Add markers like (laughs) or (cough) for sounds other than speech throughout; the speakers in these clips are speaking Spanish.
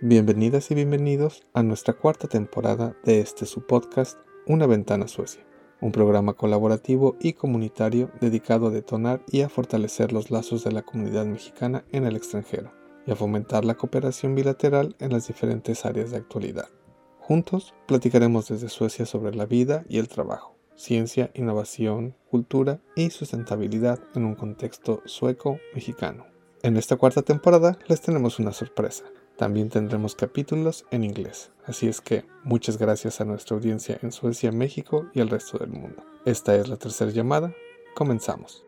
Bienvenidas y bienvenidos a nuestra cuarta temporada de este su podcast Una ventana Suecia, un programa colaborativo y comunitario dedicado a detonar y a fortalecer los lazos de la comunidad mexicana en el extranjero y a fomentar la cooperación bilateral en las diferentes áreas de actualidad. Juntos platicaremos desde Suecia sobre la vida y el trabajo, ciencia, innovación, cultura y sustentabilidad en un contexto sueco-mexicano. En esta cuarta temporada les tenemos una sorpresa. También tendremos capítulos en inglés, así es que muchas gracias a nuestra audiencia en Suecia, México y el resto del mundo. Esta es la tercera llamada, comenzamos.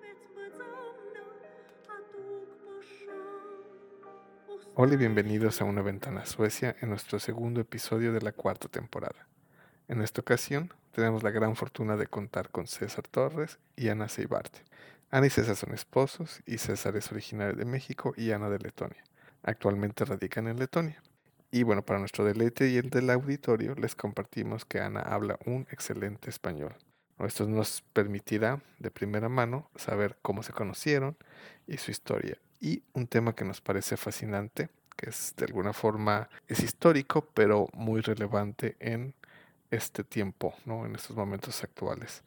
Hola y bienvenidos a Una Ventana Suecia en nuestro segundo episodio de la cuarta temporada. En esta ocasión tenemos la gran fortuna de contar con César Torres y Ana Seibarte. Ana y César son esposos y César es originario de México y Ana de Letonia. Actualmente radican en Letonia. Y bueno, para nuestro deleite y el del auditorio, les compartimos que Ana habla un excelente español. Esto nos permitirá de primera mano saber cómo se conocieron y su historia. Y un tema que nos parece fascinante, que es de alguna forma es histórico, pero muy relevante en este tiempo, ¿no? en estos momentos actuales.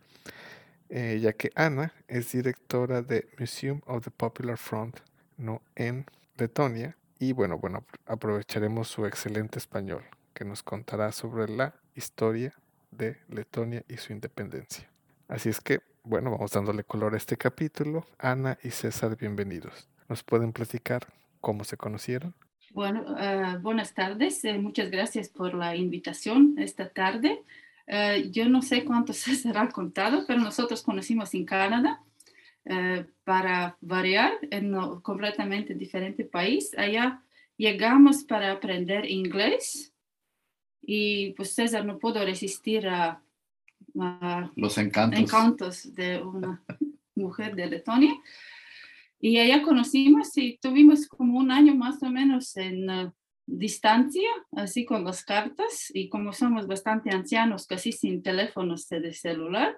Eh, ya que Ana es directora de Museum of the Popular Front ¿no? en Letonia y bueno, bueno, aprovecharemos su excelente español, que nos contará sobre la historia de Letonia y su independencia. Así es que, bueno, vamos dándole color a este capítulo. Ana y César, bienvenidos. ¿Nos pueden platicar cómo se conocieron? Bueno, uh, buenas tardes. Eh, muchas gracias por la invitación esta tarde. Uh, yo no sé cuánto (laughs) se será contado, pero nosotros conocimos en Canadá eh, para variar en un completamente diferente país. Allá llegamos para aprender inglés y pues César no pudo resistir a, los encantos. encantos de una (laughs) mujer de Letonia. Y allá conocimos y tuvimos como un año más o menos en uh, distancia, así con las cartas, y como somos bastante ancianos, casi sin teléfonos de celular,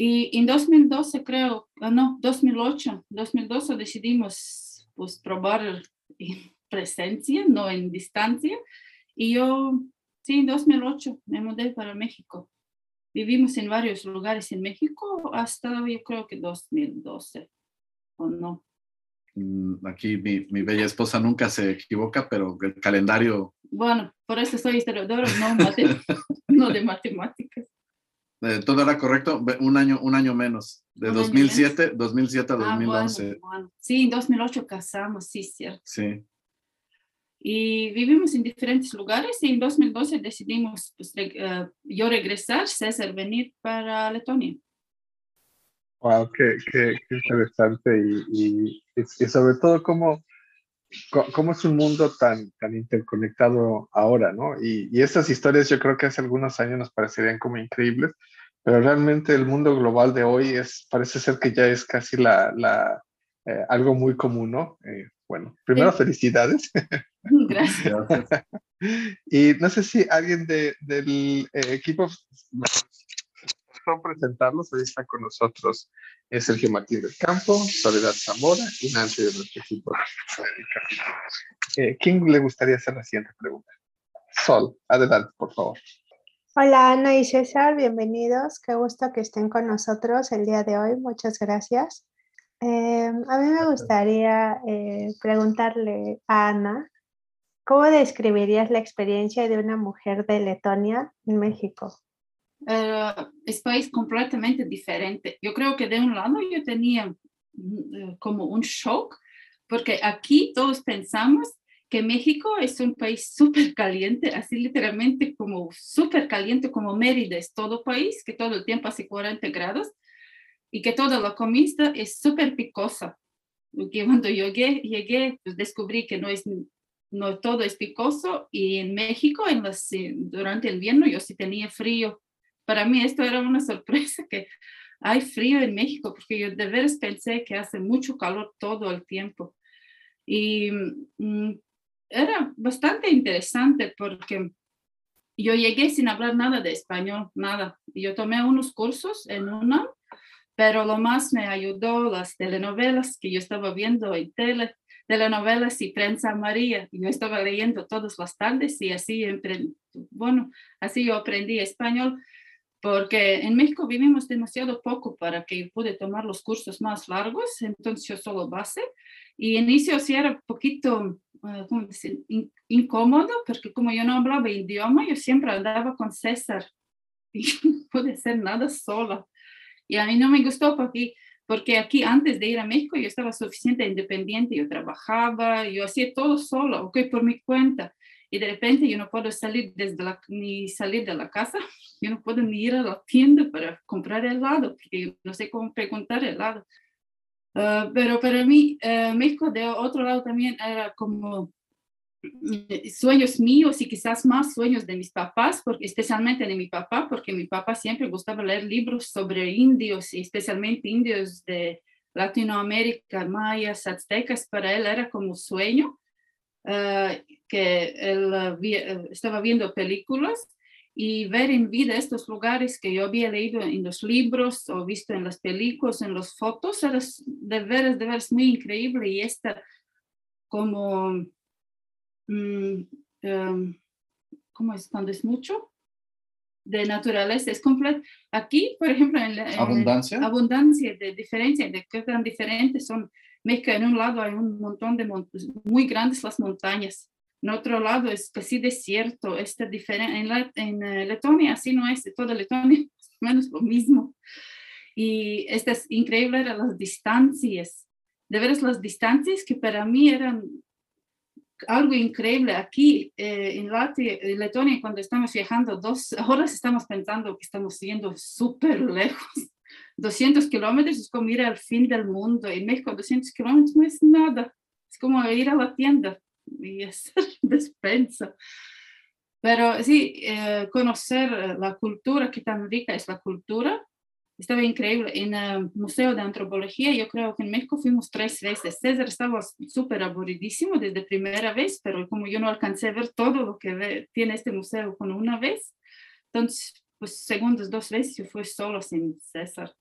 y en 2012 creo, ah, no, 2008, 2012 decidimos pues probar en (laughs) presencia, no en distancia. Y yo, sí, en 2008 me mudé para México. Vivimos en varios lugares en México hasta yo creo que 2012, ¿o no? Mm, aquí mi, mi bella esposa nunca se equivoca, pero el calendario... Bueno, por eso soy historiadora, no, (laughs) no de matemáticas. Eh, todo era correcto, un año, un año menos, de 2007, 2007 a 2011. Ah, sí, en 2008 casamos, sí, cierto. Sí. Y vivimos en diferentes lugares y en 2012 decidimos pues, uh, yo regresar, César venir para Letonia. Wow, qué, qué, qué interesante y, y, y, sobre todo cómo, cómo es un mundo tan, tan interconectado ahora, ¿no? Y, y estas historias yo creo que hace algunos años nos parecerían como increíbles, pero realmente el mundo global de hoy es, parece ser que ya es casi la, la eh, algo muy común, ¿no? Eh, bueno, primero felicidades. (laughs) Gracias. (laughs) y no sé si alguien de, del eh, equipo presentarlos, hoy está con nosotros es Sergio Martín del Campo, Soledad Zamora y Nancy de nuestro equipo. Eh, ¿Quién le gustaría hacer la siguiente pregunta? Sol, adelante, por favor. Hola Ana y César, bienvenidos. Qué gusto que estén con nosotros el día de hoy. Muchas gracias. Eh, a mí me gustaría eh, preguntarle a Ana, ¿cómo describirías la experiencia de una mujer de Letonia en México? Uh, es país completamente diferente. Yo creo que de un lado yo tenía uh, como un shock, porque aquí todos pensamos que México es un país súper caliente, así literalmente como súper caliente, como Mérida es todo país, que todo el tiempo hace 40 grados y que toda la comida es súper picosa. Porque cuando llegué, llegué pues descubrí que no es no todo es picoso y en México en las, durante el invierno yo sí tenía frío. Para mí esto era una sorpresa que hay frío en México porque yo de veras pensé que hace mucho calor todo el tiempo. Y mm, era bastante interesante porque yo llegué sin hablar nada de español, nada. Yo tomé unos cursos en una, pero lo más me ayudó las telenovelas que yo estaba viendo en tele, de la novela Si Prensa María. Yo estaba leyendo todas las tardes y así, bueno, así yo aprendí español porque en México vivimos demasiado poco para que yo pude tomar los cursos más largos, entonces yo solo base. Y inicio sí era un poquito, uh, ¿cómo decir? incómodo, porque como yo no hablaba idioma, yo siempre andaba con César (laughs) y no pude hacer nada sola. Y a mí no me gustó porque, porque aquí antes de ir a México yo estaba suficiente independiente, yo trabajaba, yo hacía todo solo, ok, por mi cuenta y de repente yo no puedo salir desde la, ni salir de la casa, (laughs) yo no puedo ni ir a la tienda para comprar helado, porque yo no sé cómo preguntar helado. Uh, pero para mí, uh, México de otro lado también era como eh, sueños míos y quizás más sueños de mis papás, porque, especialmente de mi papá, porque mi papá siempre gustaba leer libros sobre indios y especialmente indios de Latinoamérica, mayas, aztecas, para él era como sueño. Uh, que él uh, estaba viendo películas y ver en vida estos lugares que yo había leído en los libros o visto en las películas, en las fotos, era de veras, de veras muy increíble y esta como, um, ¿cómo es cuando es mucho? de naturaleza es completo. Aquí, por ejemplo, en, la, abundancia. abundancia de diferencia, de qué tan diferentes son. México, en un lado hay un montón de muy grandes las montañas en otro lado es casi desierto, este diferente. En, la, en eh, Letonia así no es, toda Letonia (laughs) es menos lo mismo. Y esto es increíble, eran las distancias, de veras las distancias que para mí eran algo increíble. Aquí eh, en, Latvia, en Letonia, cuando estamos viajando dos horas, estamos pensando que estamos yendo súper lejos. (laughs) 200 kilómetros es como ir al fin del mundo. En México 200 kilómetros no es nada. Es como ir a la tienda y (laughs) hacer despensa. Pero sí, eh, conocer eh, la cultura, qué tan rica es la cultura, estaba increíble. En el Museo de Antropología, yo creo que en México fuimos tres veces. César estaba súper aburridísimo desde primera vez, pero como yo no alcancé a ver todo lo que tiene este museo con una vez, entonces, pues segundas dos veces yo fui solo sin César.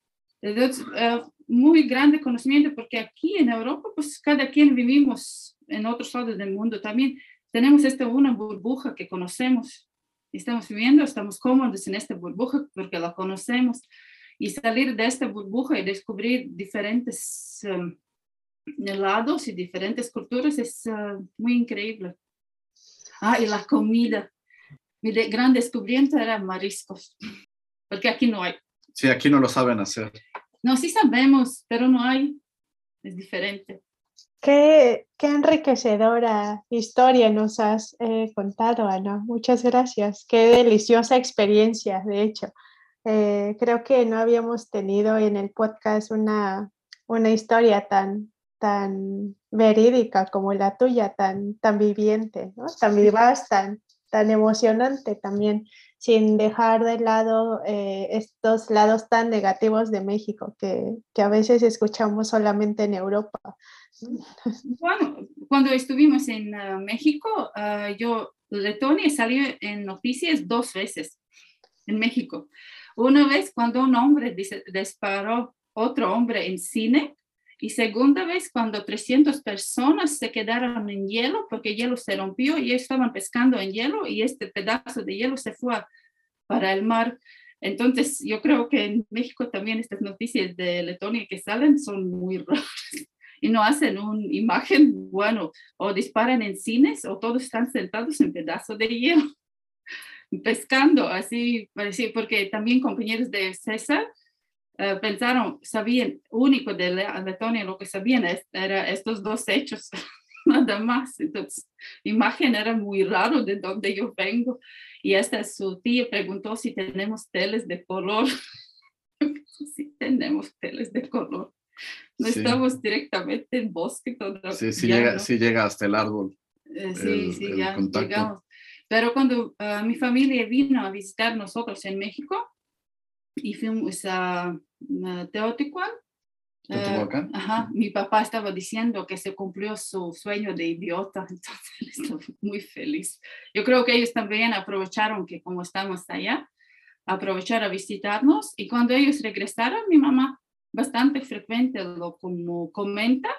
Entonces, uh, muy grande conocimiento porque aquí en Europa, pues cada quien vivimos en otros lados del mundo también. Tenemos esta una burbuja que conocemos. Estamos viviendo, estamos cómodos en esta burbuja porque la conocemos. Y salir de esta burbuja y descubrir diferentes um, lados y diferentes culturas es uh, muy increíble. Ah, y la comida. Mi de gran descubrimiento era mariscos, porque aquí no hay. Sí, aquí no lo saben hacer. No, sí sabemos, pero no hay. Es diferente. Qué, qué enriquecedora historia nos has eh, contado, Ana. Muchas gracias. Qué deliciosa experiencia, de hecho. Eh, creo que no habíamos tenido en el podcast una, una historia tan, tan verídica como la tuya, tan, tan viviente, ¿no? tan vivaz, tan, tan emocionante también, sin dejar de lado eh, estos lados tan negativos de México que, que, a veces escuchamos solamente en Europa. Bueno, cuando estuvimos en uh, México, uh, yo, Letonia salió en noticias dos veces en México. Una vez cuando un hombre disparó otro hombre en cine y segunda vez cuando 300 personas se quedaron en hielo porque el hielo se rompió y estaban pescando en hielo y este pedazo de hielo se fue para el mar. Entonces, yo creo que en México también estas noticias de Letonia que salen son muy (laughs) raras y no hacen una imagen, bueno, o disparan en cines o todos están sentados en pedazos de hielo, (laughs) pescando, así, porque también compañeros de César uh, pensaron, sabían, único de Letonia lo que sabían era estos dos hechos, (laughs) nada más. Entonces, imagen era muy raro de donde yo vengo. Y hasta su tía preguntó si tenemos teles de color. (laughs) sí, tenemos teles de color. No estamos directamente en bosque todavía. Sí, sí llega, sí llega hasta el árbol. Eh, sí, sí, ya llegamos. Pero cuando uh, mi familia vino a visitar nosotros en México y fuimos a, a Teotihuacán, Uh, ajá, mi papá estaba diciendo que se cumplió su sueño de idiota, (laughs) entonces estaba muy feliz. Yo creo que ellos también aprovecharon que como estamos allá, aprovechar a visitarnos y cuando ellos regresaron, mi mamá bastante frecuente lo como comenta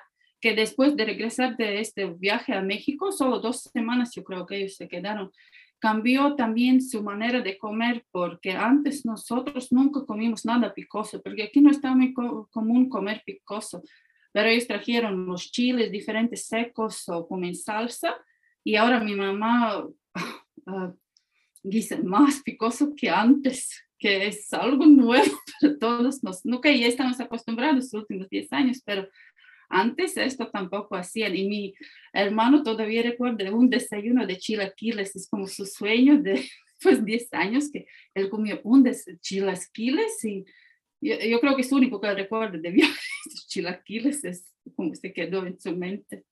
que después de regresar de este viaje a México, solo dos semanas yo creo que ellos se quedaron, cambió también su manera de comer, porque antes nosotros nunca comimos nada picoso, porque aquí no está muy común comer picoso, pero ellos trajeron los chiles diferentes secos o comen salsa, y ahora mi mamá uh, más picoso que antes, que es algo nuevo (laughs) para todos, nos, nunca ya estamos acostumbrados los últimos 10 años, pero antes esto tampoco hacían y mi hermano todavía recuerda un desayuno de chilaquiles, es como su sueño de (laughs) pues 10 años que él comió un de chilaquiles y yo, yo, creo que es único que recuerda (laughs) de viajes chilaquiles, es como se quedó en su mente.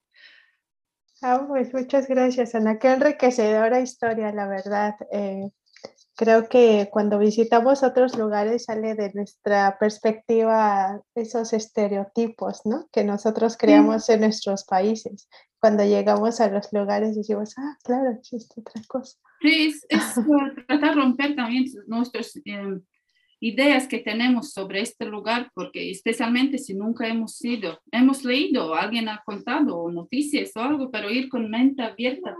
Ah, pues muchas gracias, Ana. Qué enriquecedora historia, la verdad. Eh, creo que cuando visitamos otros lugares sale de nuestra perspectiva esos estereotipos, ¿no? Que nosotros creamos en nuestros países. Cuando llegamos a los lugares decimos, ah, claro, existe otra cosa. Sí, es, es (laughs) tratar de romper también nuestras eh, ideas que tenemos sobre este lugar, porque especialmente si nunca hemos ido, hemos leído, alguien ha contado noticias o algo, pero ir con mente abierta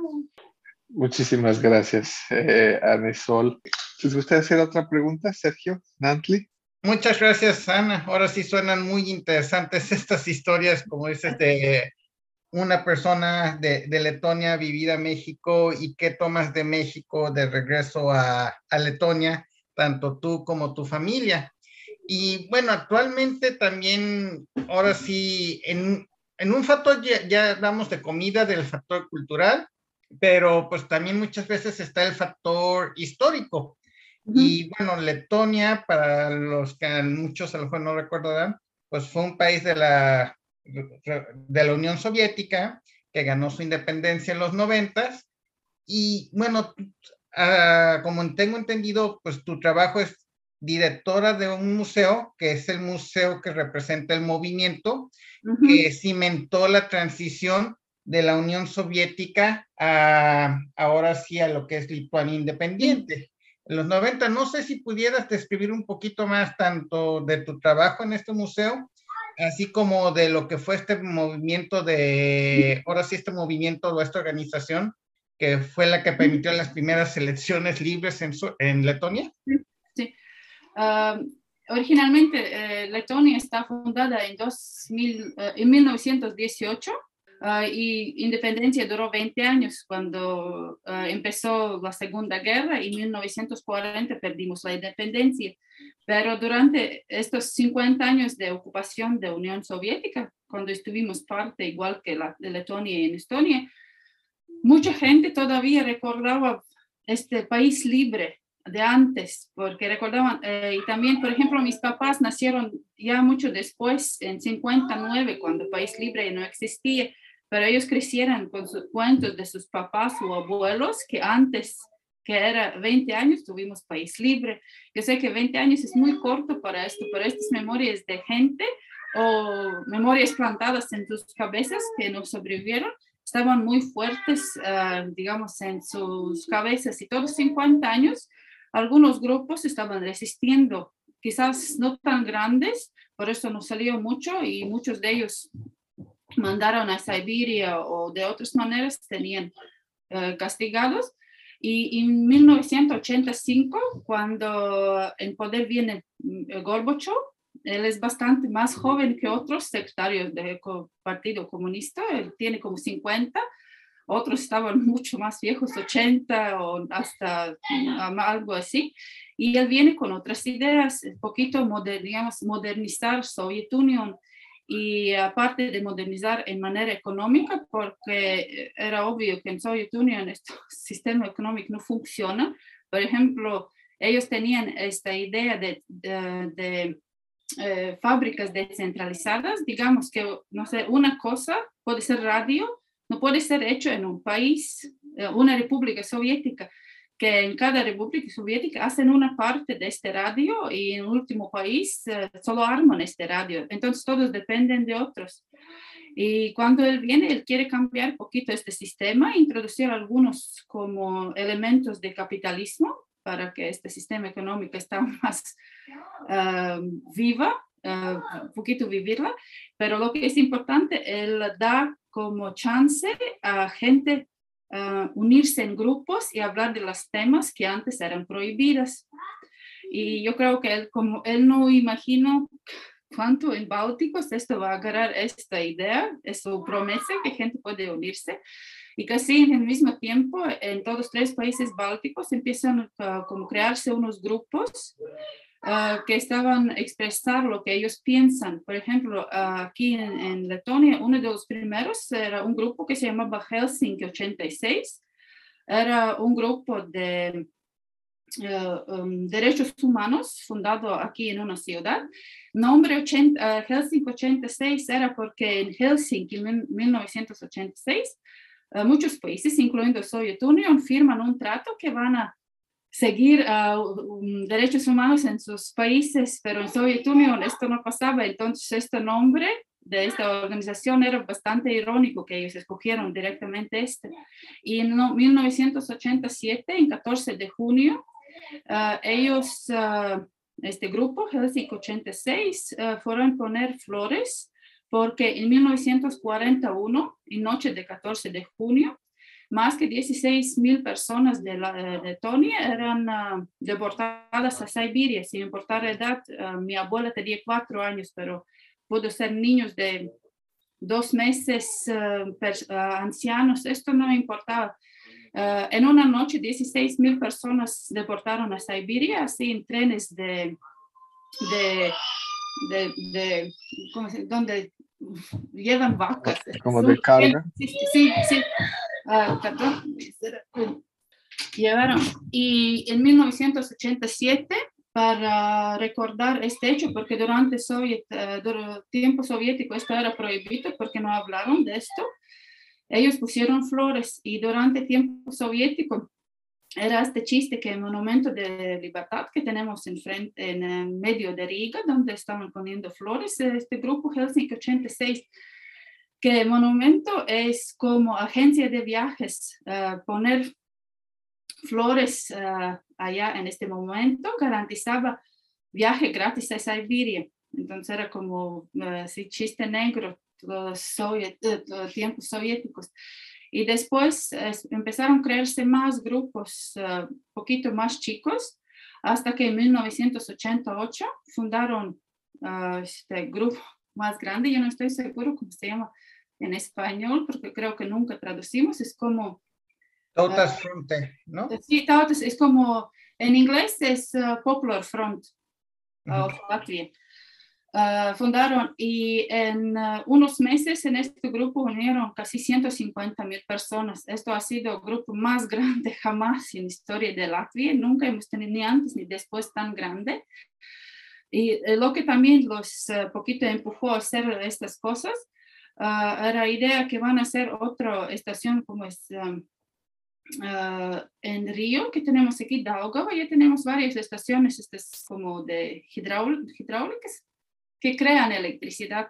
Muchísimas gracias, eh, Anesol. ¿Les gustaría hacer otra pregunta, Sergio Nantli? Muchas gracias, Ana. Ahora sí suenan muy interesantes (laughs) estas historias, como dices, de una persona de, Letonia vivir a México y qué tomas de México de regreso a, Letonia, tanto tú como tu familia. Y bueno, actualmente también, ahora sí, en, en un factor ya, ya damos de comida del factor cultural, pero pues también muchas veces está el factor histórico. Y bueno, Letonia, para los que muchos a lo mejor no recordarán, pues fue un país de la, de la Unión Soviética que ganó su independencia en los noventas. Y bueno, uh, como tengo entendido, pues tu trabajo es directora de un museo, que es el museo que representa el movimiento, que cimentó la transición de la Unión Soviética a ahora sí a lo que es Lituania independiente. En los 90, no sé si pudieras describir un poquito más tanto de tu trabajo en este museo, así como de lo que fue este movimiento de, ahora sí este movimiento o esta organización, que fue la que permitió las primeras elecciones libres en, en Letonia. Sí. originalmente, eh, Letonia está fundada en, 2000, eh, en 1918 Uh, y independencia duró 20 años cuando uh, empezó la Segunda Guerra y en 1940 perdimos la independencia. Pero durante estos 50 años de ocupación de Unión Soviética, cuando estuvimos parte igual que la de Letonia y en Estonia, mucha gente todavía recordaba este país libre de antes, porque recordaban, eh, y también, por ejemplo, mis papás nacieron ya mucho después, en 59, cuando el país libre no existía, pero ellos crecieron con sus cuentos de sus papás o abuelos que antes que era 20 años, tuvimos país libre. Yo sé que 20 años es muy corto para esto, pero estas memorias de gente o memorias plantadas en tus cabezas que no sobrevivieron, estaban muy fuertes, uh, digamos, en sus cabezas. Y todos 50 años, algunos grupos estaban resistiendo, quizás no tan grandes, por eso no salió mucho y muchos de ellos mandaron a Siberia o de otras maneras tenían uh, castigados. Y en 1985, cuando en poder viene mm, Gorbachev, él es bastante más joven que otros sectarios del Partido Comunista, él tiene como 50, otros estaban mucho más viejos, 80 o hasta um, algo así, y él viene con otras ideas, un poquito, moder, digamos, modernizar Soviet Union, y aparte de modernizar en manera económica, porque era obvio que en Soviet Union este (laughs) sistema económico no funciona. Por ejemplo, ellos tenían esta idea de, de, eh, fábricas descentralizadas, digamos que, no sé, una cosa puede ser radio, no puede ser hecho en un país, eh, una república soviética, que en cada república soviética hacen una parte de este radio y en el último país eh, solo arman este radio. Entonces todos dependen de otros. Y cuando él viene, él quiere cambiar un poquito este sistema, introducir algunos como elementos de capitalismo para que este sistema económico esté (laughs) más uh, viva un poquito vivirla, pero lo que es importante, él da como chance a gente unirse en grupos y hablar de los temas que antes eran prohibidas. Y yo creo que él, como él no imagino cuánto en Bálticos esto va a agarrar esta idea, es su promesa que gente puede unirse. Y casi en el mismo tiempo, en todos los tres países bálticos empiezan a como crearse unos grupos uh, que estaban expresar lo que ellos piensan. Por ejemplo, uh, aquí en, en, Letonia, uno de los primeros era un grupo que se llamaba Helsinki 86. Era un grupo de uh, um, derechos humanos fundado aquí en una ciudad. Nombre 80, Helsinki 86 era porque en Helsinki en 1986 muchos países, incluyendo Soviet Union, firman un trato que van a seguir uh, derechos humanos en sus países, pero en Soviet Union esto no pasaba, entonces este nombre de esta organización era bastante irónico que ellos escogieron directamente este. Y en 1987, en 14 de junio, uh, ellos, uh, este grupo, Helsinki 86, fueron poner flores porque en 1941, en noche de 14 de junio, más que 16 mil personas de, la, de eran uh, deportadas a Siberia sin importar la edad. Uh, mi abuela tenía cuatro años, pero pudo ser niños de dos meses, uh, ancianos, esto no importaba. en una noche, 16 mil personas deportaron a Siberia, así en trenes de, de, de, de ¿cómo se, donde llevan vacas. Como de carga. Sí, sí, sí. Uh, llevaron. Y en 1987, para recordar este hecho, porque durante Soviet, uh, tiempo soviético esto era prohibido porque no hablaron de esto, ellos pusieron flores y durante tiempo soviético era este chiste que el monumento de libertad que tenemos en, frente, en medio de Riga, donde estaban poniendo flores, este grupo Helsinki 86 que el monumento es como agencia de viajes, uh, poner flores uh, allá en este momento garantizaba viaje gratis a Siberia. Entonces era como uh, chiste negro, los, soviet, los tiempos soviéticos. Y después empezaron a crearse más grupos, un poquito más chicos, hasta que en 1988 fundaron este grupo más grande, yo no estoy seguro cómo se llama, en español, porque creo que nunca traducimos, es como... Tautas uh, Front, ¿no? Sí, Tautas es como, en inglés es uh, Popular Front uh -huh. of Latvia. fundaron y en unos meses en este grupo unieron casi 150 mil personas. Esto ha sido el grupo más (laughs) grande jamás en la historia de Latvia. Nunca hemos tenido ni antes ni después tan grande. Y lo que también los poquito empujó a hacer estas cosas uh, era idea que van a hacer otra estación como es um, uh, en Río, que tenemos aquí Daugava, ya tenemos varias estaciones estas como de hidráulicas que crean electricidad.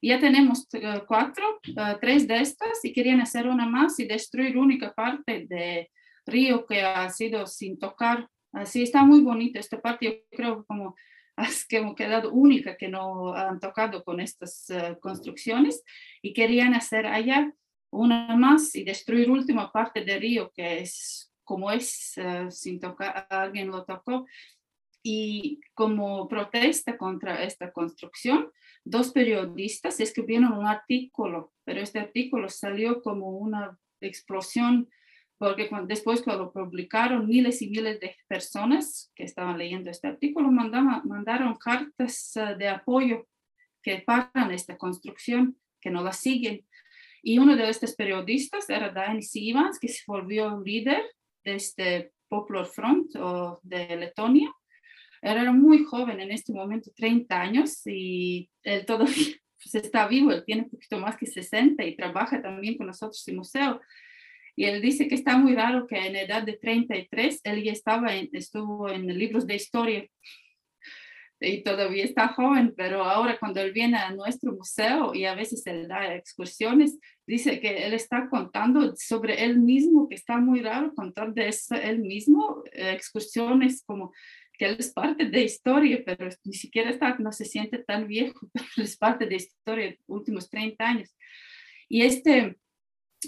Ya tenemos uh, cuatro, tres de estas y querían hacer una más y destruir única parte de Río que ha sido sin tocar. Así está muy bonito esta parte, yo creo como (laughs) que hemos quedado única que no han tocado con estas uh, construcciones y querían hacer allá una más y destruir última parte del río que es como es sin tocar, alguien lo tocó. Y como protesta contra esta construcción, dos periodistas escribieron un artículo, pero este artículo salió como una explosión porque después cuando lo publicaron, miles y miles de personas que estaban leyendo este artículo mandaban, mandaron cartas eh, de apoyo que paran esta construcción, que no la siguen. Y uno de estos periodistas era Dainis Ivans, que se volvió líder de este Popular Front o de Letonia. Era muy joven en este momento, 30 años, y él todavía (laughs) pues, está vivo, él tiene un poquito más que 60 y trabaja también con nosotros en museo. Y él dice que está muy raro que en edad de 33 él ya estaba en, estuvo en libros de historia y todavía está joven, pero ahora cuando él viene a nuestro museo y a veces él da excursiones, dice que él está contando sobre él mismo, que está muy raro contar de él mismo, excursiones como que él es parte de historia, pero ni siquiera está, no se siente tan viejo, (laughs) pero es parte de historia de los últimos 30 años. Y este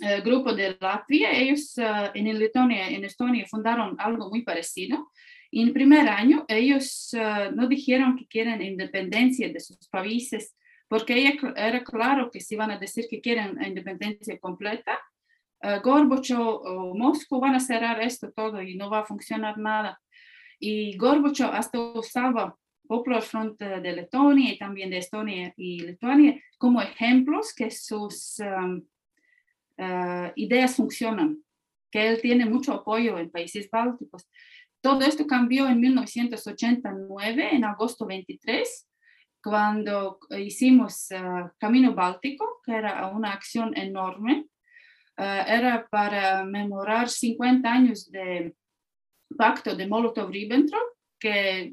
eh, grupo de Latvia, ellos uh, en Letonia, en Estonia, fundaron algo muy parecido. Y en primer año, ellos uh, no dijeron que quieren independencia de sus países, porque era claro que si van a decir que quieren independencia completa, uh, Gorbachev o Moscú van a cerrar esto todo y no va a funcionar nada. Y Gorbachev hasta usaba Popular Front de Letonia y también de Estonia y Lituania como ejemplos que sus um, uh, ideas funcionan, que él tiene mucho apoyo en países bálticos. Todo esto cambió en 1989, en agosto 23, cuando hicimos uh, Camino Báltico, que era una acción enorme. Uh, era para memorar 50 años de pacto de Molotov-Ribbentrop, que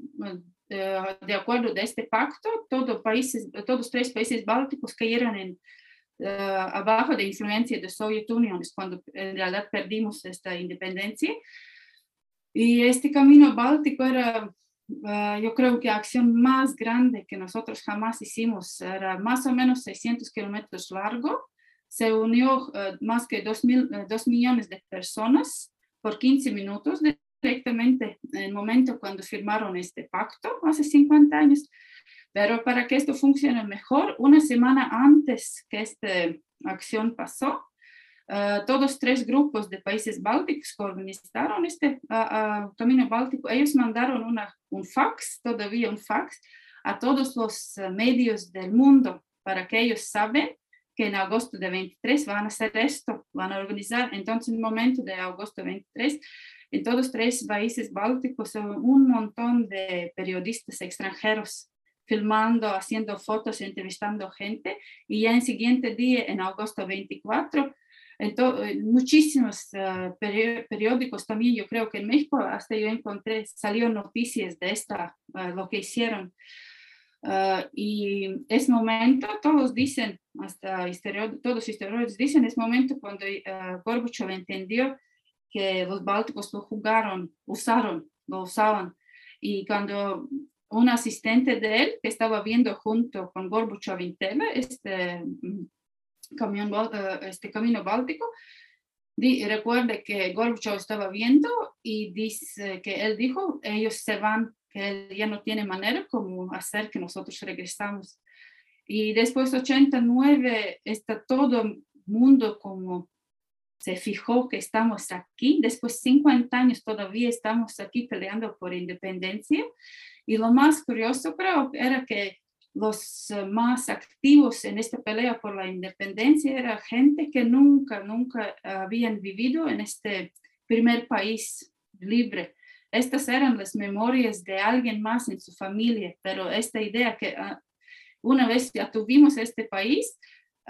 uh, de acuerdo de este pacto, todo países, todos tres países bálticos cayeron en, uh, abajo de influencia de Soviet Union, cuando en realidad perdimos esta independencia. Y este camino báltico era, uh, yo creo que la acción más grande que nosotros jamás hicimos, era más o menos 600 kilómetros largo. Se unió más que 2, mil, 2 millones de personas por 15 minutos de directamente en el momento cuando firmaron este pacto, hace 50 años. Pero para que esto funcione mejor, una semana antes que esta acción pasó, uh, todos tres grupos de países bálticos que organizaron este uh, uh, Camino Báltico, ellos mandaron una, un fax, todavía un fax, a todos los medios del mundo para que ellos saben que en agosto de 23 van a hacer esto, van a organizar. Entonces, en el momento de agosto 23, en todos tres países bálticos un montón de periodistas extranjeros filmando, haciendo fotos, entrevistando gente. Y ya en siguiente día, en agosto 24, en muchísimos uh, periódicos también, yo creo que en México, hasta yo encontré, salió noticias de esta, uh, lo que hicieron. Uh, y es momento, todos dicen, hasta todos los historiadores dicen, es momento cuando Gorbachev entendió que los bálticos lo jugaron, usaron, lo usaban. Y cuando un asistente de él que estaba viendo junto con Gorbachev en este, mm, camión, eh, este camino báltico, di, recuerde que Gorbachev estaba viendo y dice que él dijo, ellos se van, que ya no tiene manera como hacer que nosotros regresamos. Y después 89 está todo mundo como se fijó que estamos aquí, después de 50 años todavía estamos aquí peleando por independencia. Y lo más curioso creo era que los eh, más activos en esta pelea por la independencia era gente que nunca, nunca habían vivido en este primer país libre. Estas eran las memorias de alguien más en su familia, pero esta idea que ah, una vez ya tuvimos este país,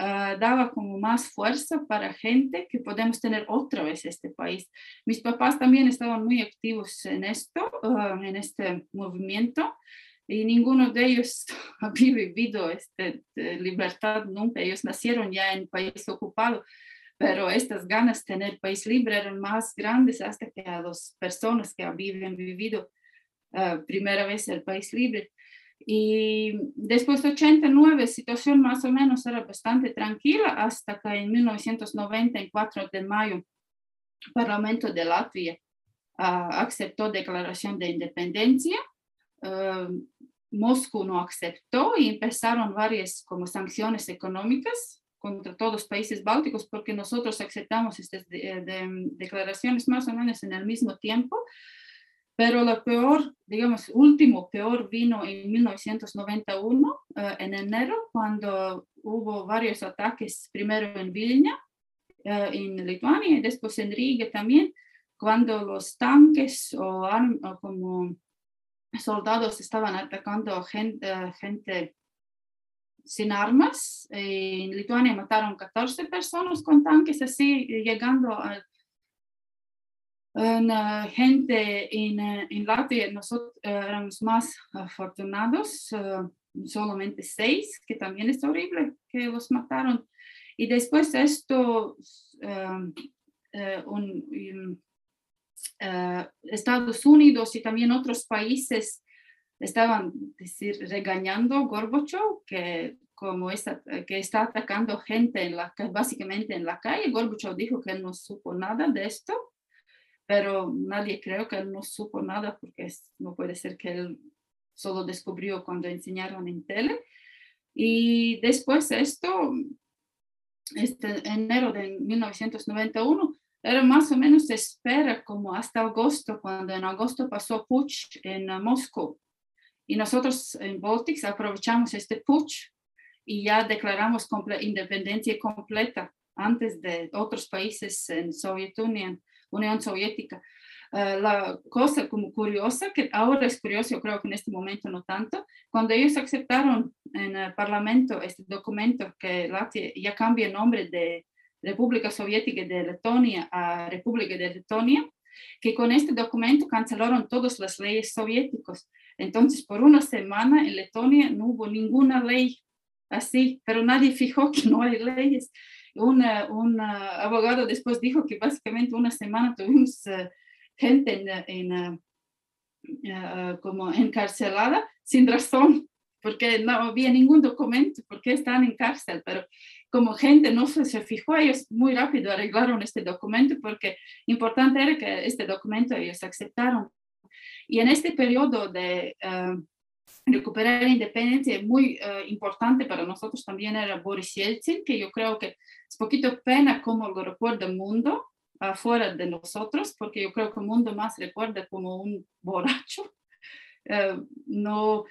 Ah, daba como más fuerza para gente que podemos tener otra vez este país. Mis papás también estaban muy activos en esto, ah, en este movimiento, y ninguno de ellos (laughs) había vivido esta libertad nunca. Ellos nacieron ya en país ocupado, pero estas ganas de tener país libre eran más grandes hasta que a las personas que habían vivido uh, primera vez el país libre. Y después de 89, situación más o menos era bastante tranquila hasta que en 1994 de mayo, el Parlamento de Latvia uh, aceptó declaración de independencia. Uh, Moscú no aceptó y empezaron varias como sanciones económicas contra todos los países bálticos porque nosotros aceptamos estas de, de, declaraciones más o menos en el mismo tiempo pero lo peor, digamos, último peor vino en 1991, eh, en enero, cuando hubo varios ataques, primero en Vilna, eh, en Lituania, y después en Riga también, cuando los tanques o, como soldados estaban atacando gente, gente sin armas. En Lituania mataron 14 personas con tanques, así llegando al una gente en, eh, en Latvia, nosotros eh, éramos más afortunados, eh, solamente seis, que también es horrible que los mataron. Y después esto, un, Estados Unidos y también otros países estaban decir, regañando Gorbachev, que como está, que está atacando gente en la, básicamente en la calle. Gorbachev dijo que él no supo nada de esto, pero nadie creo que él no supo nada porque no puede ser que él solo descubrió cuando enseñaron en tele. Y después esto, este enero de 1991, era más o menos espera como hasta agosto, cuando en agosto pasó Puch en Moscú. Y nosotros en Baltics aprovechamos este Puch y ya declaramos independencia completa antes de otros países en Soviet Union, Unión Soviética. Uh, la cosa como curiosa, que ahora es curioso, yo creo que en este momento no tanto, cuando ellos aceptaron en el Parlamento este documento que Latvia ya cambia el nombre de República Soviética de Letonia a República de Letonia, que con este documento cancelaron todas las leyes soviéticas. Entonces, por una semana en Letonia no hubo ninguna ley así, pero nadie fijó que no hay leyes. Un abogado después dijo que básicamente una semana tuvimos eh, gente en, eh, eh, como encarcelada sin razón, porque no había ningún documento, porque están en cárcel, pero como gente no se, se fijó, ellos muy rápido arreglaron este documento porque importante era que este documento ellos aceptaron. Y en este periodo de recuperar la independencia muy uh, importante para nosotros también era Boris Yeltsin, que yo creo que es poquito pena como lo recuerda el mundo afuera de nosotros, porque yo creo que el mundo más recuerda como un (laughs) borracho, uh, no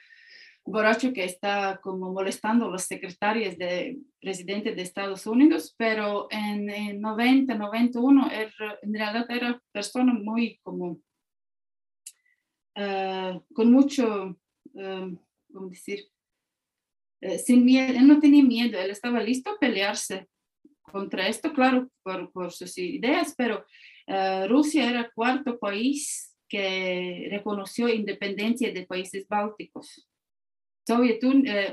borracho que está como molestando a los secretarios de presidente de Estados Unidos, pero en, en 90, 91, er, en realidad era persona muy como uh, con mucho ¿cómo decir? Eh, sin miedo, él no tenía miedo, él estaba listo a pelearse contra esto, claro, por, por sus ideas, pero uh, Rusia era el cuarto país que reconoció independencia de países bálticos. Uh,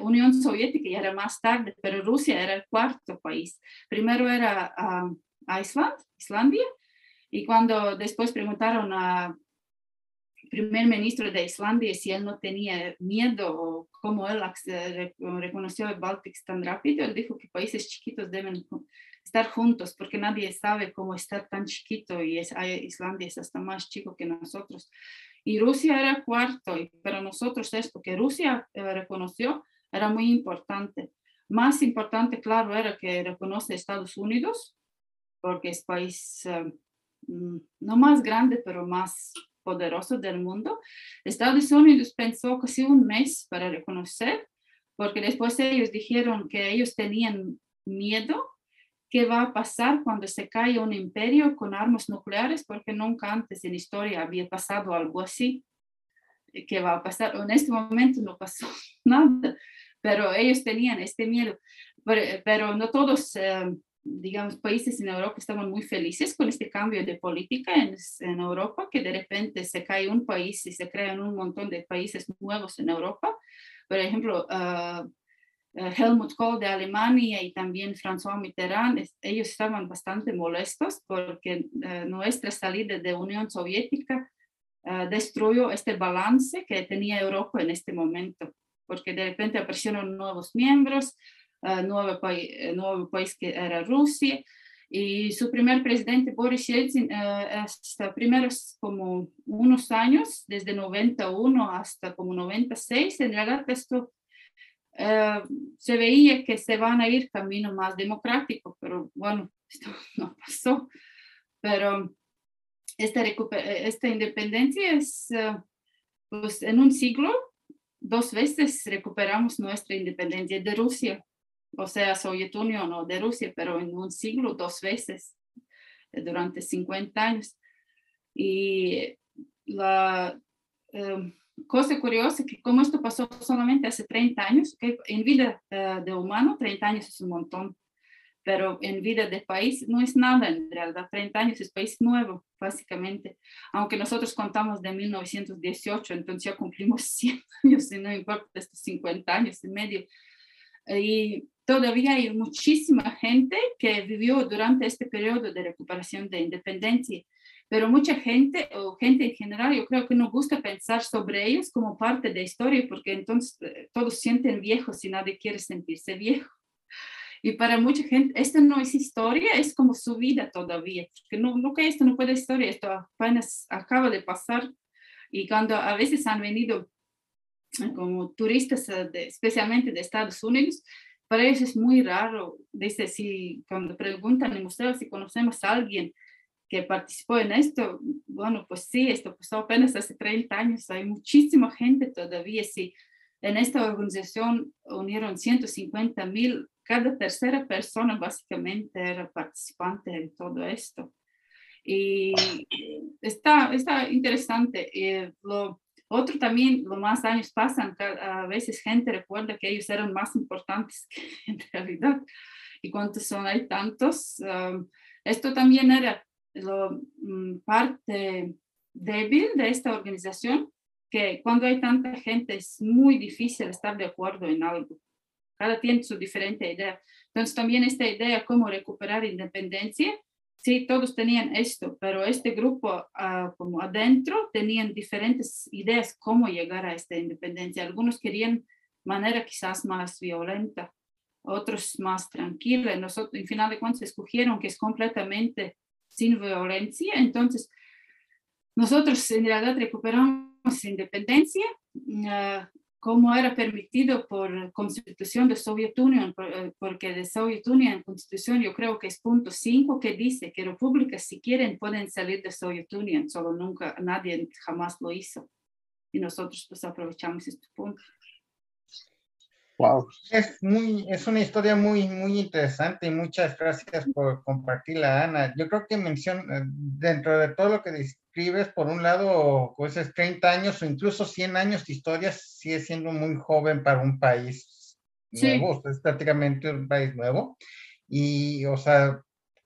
Unión Soviética ya era más tarde, pero Rusia era el cuarto país. Primero era Islandia, y cuando después preguntaron a primer ministro de Islandia si él no tenía miedo o cómo él reconoció el Báltico tan rápido, él dijo que países chiquitos deben estar juntos porque nadie sabe cómo estar tan chiquito y es, Islandia es hasta más chico que nosotros. Y Rusia era cuarto, para nosotros esto que Rusia eh, reconoció era muy importante. Más importante, claro, era que reconoce Estados Unidos, porque es país eh, mm, no más grande, pero más poderoso del mundo. Estados Unidos pensó casi un mes para reconocer, porque después ellos dijeron que ellos tenían miedo qué va a pasar cuando se cae un imperio con armas nucleares, porque nunca antes en historia había pasado algo así. ¿Qué va a pasar? En este momento no pasó (laughs) nada, pero ellos tenían este miedo. Pero, no todos eh, digamos, países en Europa estaban muy felices con este cambio de política en, en, Europa, que de repente se cae un país y se crean un montón de países nuevos en Europa. Por ejemplo, uh, Helmut Kohl de Alemania y también François Mitterrand, ellos estaban bastante molestos porque uh, nuestra salida de Unión Soviética uh, destruyó este balance que tenía Europa en este momento, porque de repente aparecieron nuevos miembros, nuevo, país, nuevo país que era Rusia. Y su primer presidente, Boris Yeltsin, hasta primeros como unos años, desde 91 hasta como 96, en realidad esto se veía que se van a ir camino más democrático, pero bueno, esto no pasó. Pero esta, esta independencia es, pues en un siglo, dos veces recuperamos nuestra independencia de Rusia o sea, Soviet Unión o de Rusia, pero en un siglo dos veces eh, durante 50 años. Y la em, cosa curiosa es que como esto pasó solamente hace 30 años, que en vida eh, de humano 30 años es un montón, pero en vida de país no es nada en realidad, 30 años es país nuevo, básicamente, aunque nosotros contamos de 1918, entonces ya cumplimos (laughs) 100 años y no importa estos 50 años y medio. Y todavía hay muchísima gente que vivió durante este periodo de recuperación de independencia. pero mucha gente o gente en general, yo creo que no gusta pensar sobre ellos como parte de historia, porque entonces eh, todos sienten viejos y nadie quiere sentirse viejo. Y para mucha gente, esto no es historia, es como su vida todavía, porque no, que esto no puede ser historia, esto apenas acaba de pasar. Y cuando a veces han venido eh, como turistas, eh, especialmente de Estados Unidos, para ellos es muy raro, dice, si cuando preguntan en museo si conocemos a alguien que participó en esto, bueno, pues sí, esto pasó apenas hace 30 años, hay muchísima gente todavía, sí, en esta organización unieron 150 mil, cada tercera persona básicamente era participante en todo esto. Y está, está interesante. Eh, lo, otro también, lo más años pasan, a veces gente recuerda que ellos eran más importantes (laughs) que en realidad. ¿Y cuántos son? Hay tantos. Um, esto también era la mm, parte débil de esta organización, que cuando hay tanta gente es muy difícil estar de acuerdo en algo. Cada tiene su diferente idea. Entonces también esta idea cómo recuperar independencia, sí, todos tenían esto, pero este grupo uh, como adentro tenían diferentes ideas cómo llegar a esta independencia. Algunos querían manera quizás más violenta, otros más tranquila. Nosotros, en final de cuentas, escogieron que es completamente sin violencia. Entonces, nosotros en realidad recuperamos independencia uh, como era permitido por constitución de Soviet Union, eh, porque de Soviet Union, constitución yo creo que es punto 5 que dice que repúblicas si quieren pueden salir de Soviet Union, solo nunca, nadie jamás lo hizo. Y nosotros pues aprovechamos este punto. Wow. Es, muy, es una historia muy, muy interesante y muchas gracias por compartirla, Ana. Yo creo que menciona, dentro de todo lo que describes, por un lado, pues es 30 años o incluso 100 años de historia, sigue siendo muy joven para un país nuevo, es prácticamente un país nuevo. Y, o sea,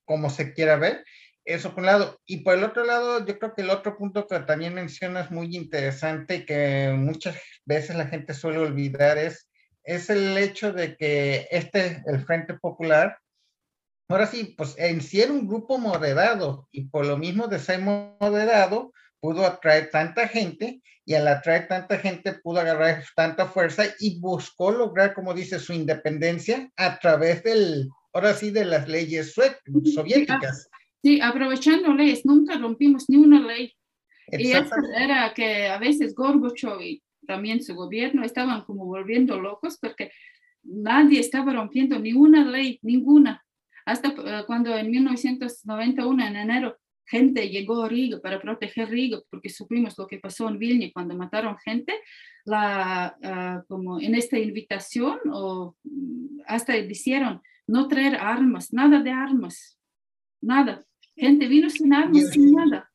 como se quiera ver, eso por un lado. Y por el otro lado, yo creo que el otro punto que también mencionas muy interesante y que muchas veces la gente suele olvidar es es el hecho de que este, el Frente Popular, ahora sí, pues en sí era un grupo moderado y por lo mismo de ser moderado, pudo atraer tanta gente y al atraer tanta gente pudo agarrar tanta fuerza y buscó lograr, como dice, su independencia a través del, ahora sí, de las leyes soviéticas. Sí, aprovechando leyes, nunca rompimos ni una ley. Y eso era que a veces Gorbachev y también su gobierno estaban como volviendo locos porque nadie estaba rompiendo ninguna ley, ninguna. Hasta eh, cuando en 1991, en enero, gente llegó a Riga para proteger Riga, porque supimos lo que pasó en Vilnius cuando mataron gente, la, ah, como en esta invitación, o mm, hasta dijeron no traer armas, nada de armas, nada. Gente vino sin armas, sin nada.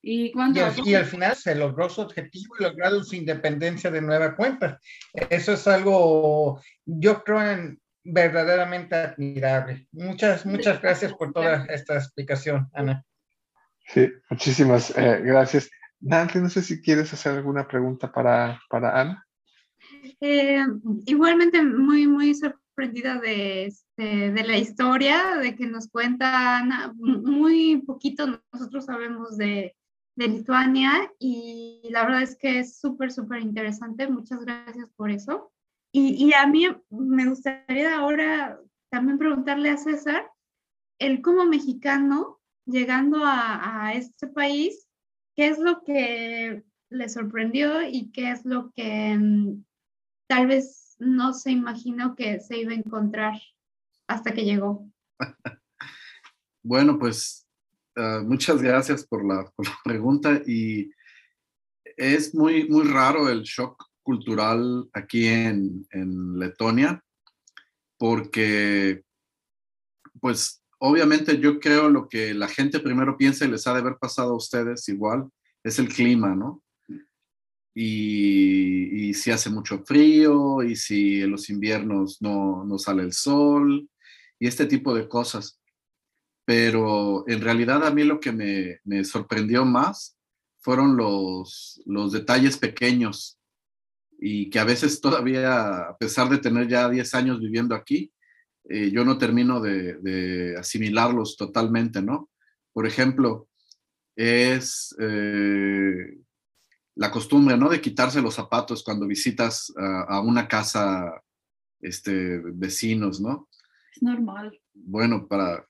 Y, cuando... Y, al final se logró su objetivo y lograron su independencia de nueva cuenta. Eso es algo, yo creo, en, verdaderamente admirable. Muchas, muchas gracias por toda esta explicación, Ana. Sí, muchísimas eh, gracias. Dante, no sé si quieres hacer alguna pregunta para, para Ana. Eh, igualmente muy, muy sorprendida de, este, de la historia, de que nos cuenta Ana. Muy poquito nosotros sabemos de, de Lituania y la verdad es que es súper, súper interesante. Muchas gracias por eso. Y, a mí me gustaría ahora también preguntarle a César, el como mexicano, llegando a, este país, ¿qué es lo que le sorprendió y qué es lo que mm, tal vez no se imaginó que se iba a encontrar hasta que llegó? (laughs) Bueno, pues Ah, muchas gracias por la, pregunta y es muy, muy raro el shock cultural aquí en, en Letonia porque pues obviamente yo creo lo que la gente primero piensa y les ha de haber pasado a ustedes igual es el clima, ¿no? Y, y, si hace mucho frío y si en los inviernos no, no sale el sol y este tipo de cosas pero en realidad a mí lo que me, sorprendió más fueron los, los detalles pequeños y que a veces todavía, a pesar de tener ya 10 años viviendo aquí, eh, yo no termino de, asimilarlos totalmente, ¿no? Por ejemplo, es eh, la costumbre, ¿no? De quitarse los zapatos cuando visitas a, una casa, este, vecinos, ¿no? Es normal. Bueno, para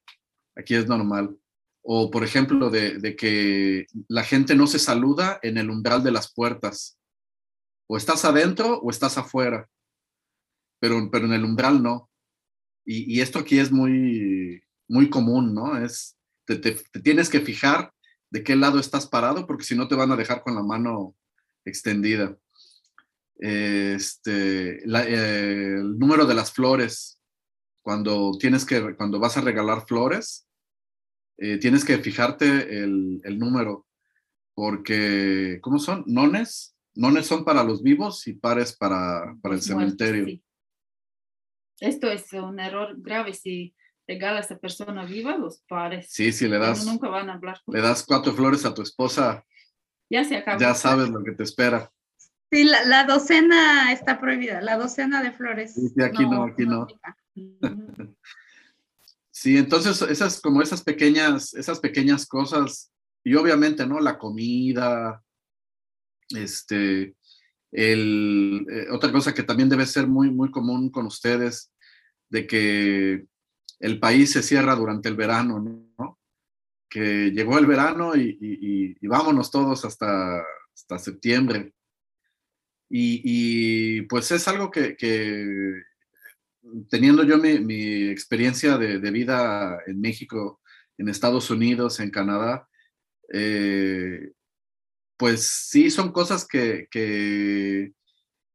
aquí es normal. O, por ejemplo, de, de, que la gente no se saluda en el umbral de las puertas. O estás adentro o estás afuera. Pero, pero en el umbral no. Y, esto aquí es muy, muy común, ¿no? Es, te, tienes que fijar de qué lado estás parado, porque si no te van a dejar con la mano extendida. Este, eh, el número de las flores, cuando tienes que, cuando vas a regalar flores, eh, tienes que fijarte el, número, porque, ¿cómo son? Nones, nones son para los vivos y pares para, para el cementerio. Esto es un error grave si regala a esa persona viva los pares. Sí, si le das. Nunca van a hablar. Le das cuatro flores a tu esposa. Ya se acabó. Ya sabes lo que te espera. Sí, la, docena está prohibida, la docena de flores. Sí, aquí no, aquí no. (laughs) sí, entonces esas como esas pequeñas, esas pequeñas cosas, y obviamente, ¿no? La comida, este, eh, otra cosa que también debe ser muy, muy común con ustedes, de que el país se cierra durante el verano, ¿no? Que llegó el verano y, vámonos todos hasta, hasta septiembre. Y, pues es algo que, teniendo yo mi, experiencia de, vida en México, en Estados Unidos, en Canadá, eh, pues sí son cosas que,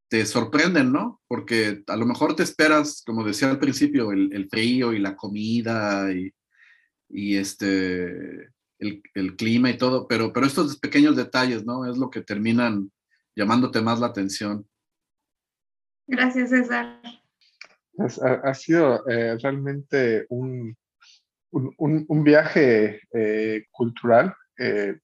te sorprenden, ¿no? Porque a lo mejor te esperas, como decía al principio, el, frío y la comida y, este, el, clima y todo, pero, pero estos pequeños detalles, ¿no? Es lo que terminan llamándote más la atención. Gracias, César. Ha, sido eh, realmente un, un, viaje eh, cultural eh,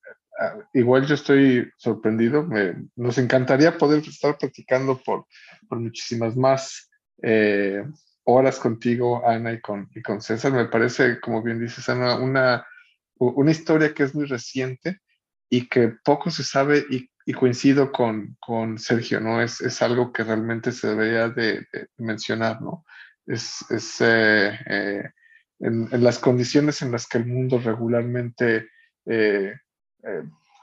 igual yo estoy sorprendido. nos encantaría poder estar practicando por, por muchísimas más eh, horas contigo, Ana, y con, y con César. Me parece, como bien dices, Ana, una, una historia que es muy reciente y que poco se sabe y, y coincido con, con, Sergio, ¿no? Es, es, algo que realmente se debería de, mencionar, ¿no? Es, es eh, eh, en, en, las condiciones en las que el mundo regularmente eh,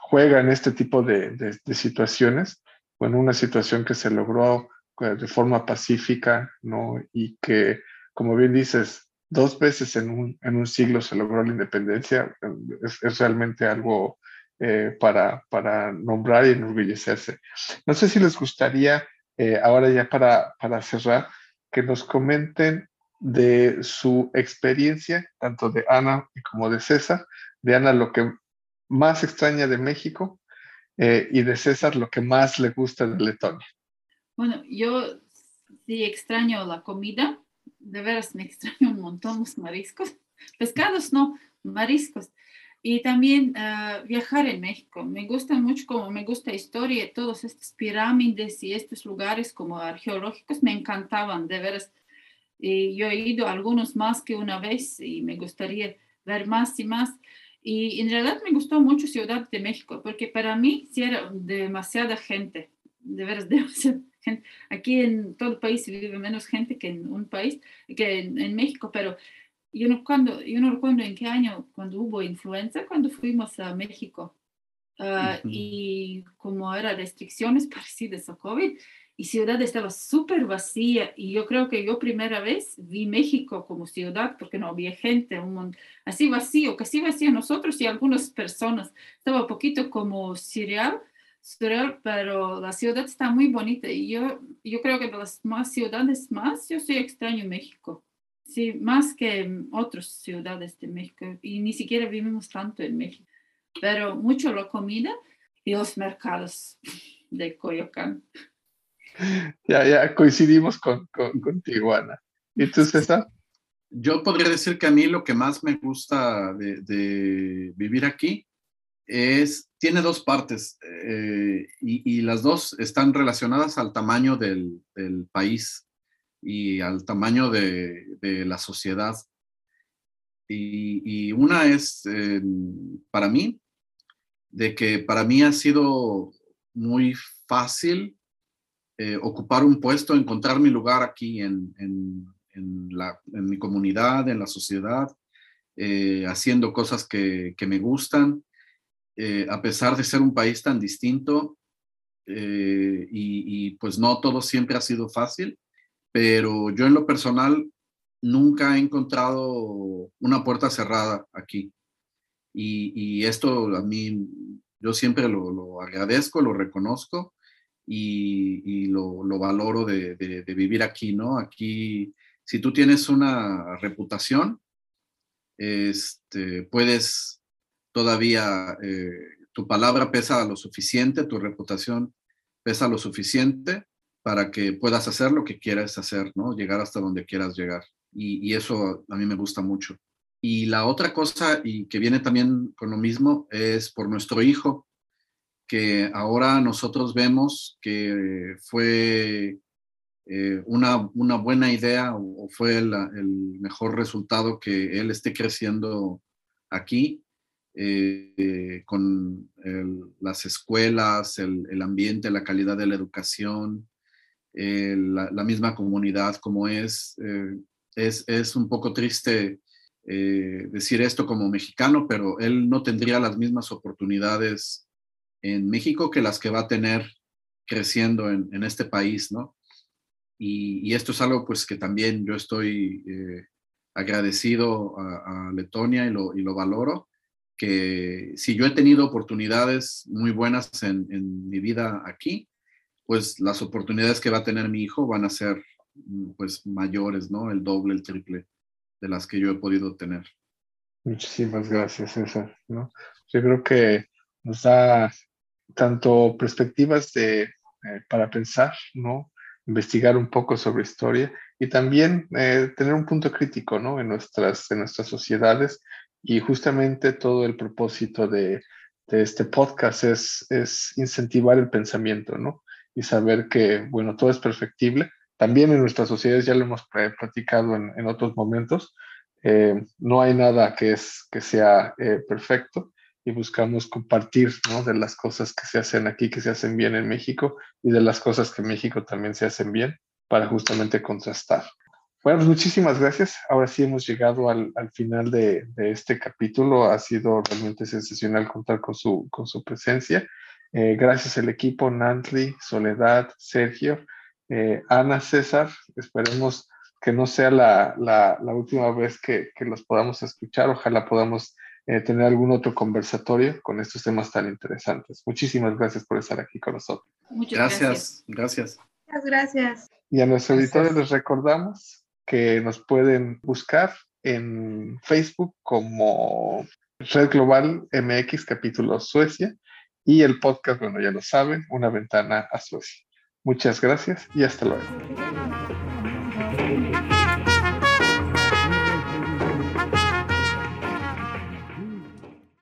juega en este tipo de, situaciones, o en una situación que se logró eh, de forma pacífica, ¿no? Y que, como bien dices, dos veces en un, siglo se logró la independencia, es, realmente algo eh, para, para nombrar y enorgullecerse. No sé si les gustaría, ahora ya para, para cerrar, que nos comenten de su experiencia, tanto de Ana como de César, de Ana lo que más extraña de México eh, y de César lo que más le gusta de Letonia. Bueno, yo sí extraño la comida, de veras me (laughs) extraño un montón los mariscos, pescados no, mariscos. Y también ah, viajar en México. Me gusta mucho, como me gusta historia, todas estas pirámides y estos lugares como arqueológicos me encantaban, de veras. Y yo he ido algunos más que una vez y me gustaría ver más y más. Y en realidad me gustó mucho Ciudad de México, porque para mí sí era demasiada gente, de veras (laughs) demasiada gente. Aquí en todo el país vive menos gente que en un país, que en, México, pero yo no, cuando, yo no recuerdo en qué año, cuando hubo influenza, cuando fuimos a México. Ah, y como eran restricciones (laughs) parecidas a COVID, y ciudad estaba súper vacía y yo creo que yo primera vez vi México como ciudad porque no había gente, un así vacío, casi vacío nosotros y algunas personas. Estaba un poquito como surreal, surreal, pero la ciudad está muy bonita y yo, yo creo que de las más ciudades más, yo soy extraño México. Sí, más que otras ciudades de México y ni siquiera vivimos tanto en México, pero mucho la comida y los mercados de Coyoacán. (laughs) ya, ya coincidimos con, con, contigo, Ana. ¿Y tú, César? Yo podría decir que a mí lo que más me gusta de, de vivir aquí es, tiene dos partes eh, y, y, las dos están relacionadas al tamaño del, del país y al tamaño de, de la sociedad. Y, y, una es, para mí, de que para mí ha sido muy fácil eh, ocupar un puesto, encontrar mi lugar aquí en, en, mi comunidad, en la sociedad, eh, haciendo cosas que, me gustan, eh, a pesar de ser un país tan distinto, y, pues no todo siempre ha sido fácil, pero yo en lo personal nunca he encontrado una puerta cerrada aquí. Y, y esto a mí, yo siempre lo agradezco, lo reconozco y, lo, lo, valoro de, de, vivir aquí, ¿no? Aquí, si tú tienes una reputación, este, puedes todavía, eh, tu palabra pesa lo suficiente, tu reputación pesa lo suficiente para que puedas hacer lo que quieras hacer, ¿no? Llegar hasta donde quieras llegar. Y, y eso a mí me gusta mucho. Y la otra cosa, y que viene también con lo mismo, es por nuestro hijo que ahora nosotros vemos que fue eh, una, buena idea o, fue el, mejor resultado que él esté creciendo aquí eh, con las escuelas, el, ambiente, la calidad de la educación, eh, la, misma comunidad como es. es. es. un poco triste decir esto como mexicano, pero él no tendría las mismas oportunidades en México que las que va a tener creciendo en, este país, ¿no? Y, esto es algo pues que también yo estoy eh, agradecido a, Letonia y lo, y lo, valoro, que si yo he tenido oportunidades muy buenas en, en, mi vida aquí, pues las oportunidades que va a tener mi hijo van a ser mm, pues mayores, ¿no? El doble, el triple de las que yo he podido tener. Muchísimas gracias, César. ¿no? Yo creo que nos da tanto perspectivas de, eh, para pensar, ¿no? investigar un poco sobre historia y también eh, tener un punto crítico ¿no? en, nuestras, en nuestras sociedades. Y justamente todo el propósito de, de este podcast es, es incentivar el pensamiento ¿no? y saber que, bueno, todo es perfectible. También en nuestras sociedades, ya lo hemos platicado en, en otros momentos, eh, no hay nada que, es, que sea perfecto y buscamos compartir ¿no? de las cosas que se hacen aquí, que se hacen bien en México y de las cosas que en México también se hacen bien para justamente contrastar. Bueno, pues muchísimas gracias. Ahora sí hemos llegado al, al final de, de, este capítulo. Ha sido realmente sensacional contar con su, con su presencia. Eh, gracias al equipo, Nantli, Soledad, Sergio, eh, Ana, César. Esperemos que no sea la, la, la última vez que, que, los podamos escuchar. Ojalá podamos eh, tener algún otro conversatorio con estos temas tan interesantes. Muchísimas gracias por estar aquí con nosotros. Muchas gracias. Gracias. Muchas gracias. Y a nuestros auditores les recordamos que nos pueden buscar en Facebook como Red Global MX capítulo Suecia y el podcast, bueno, ya lo saben, Una ventana a Suecia. Muchas gracias y hasta luego.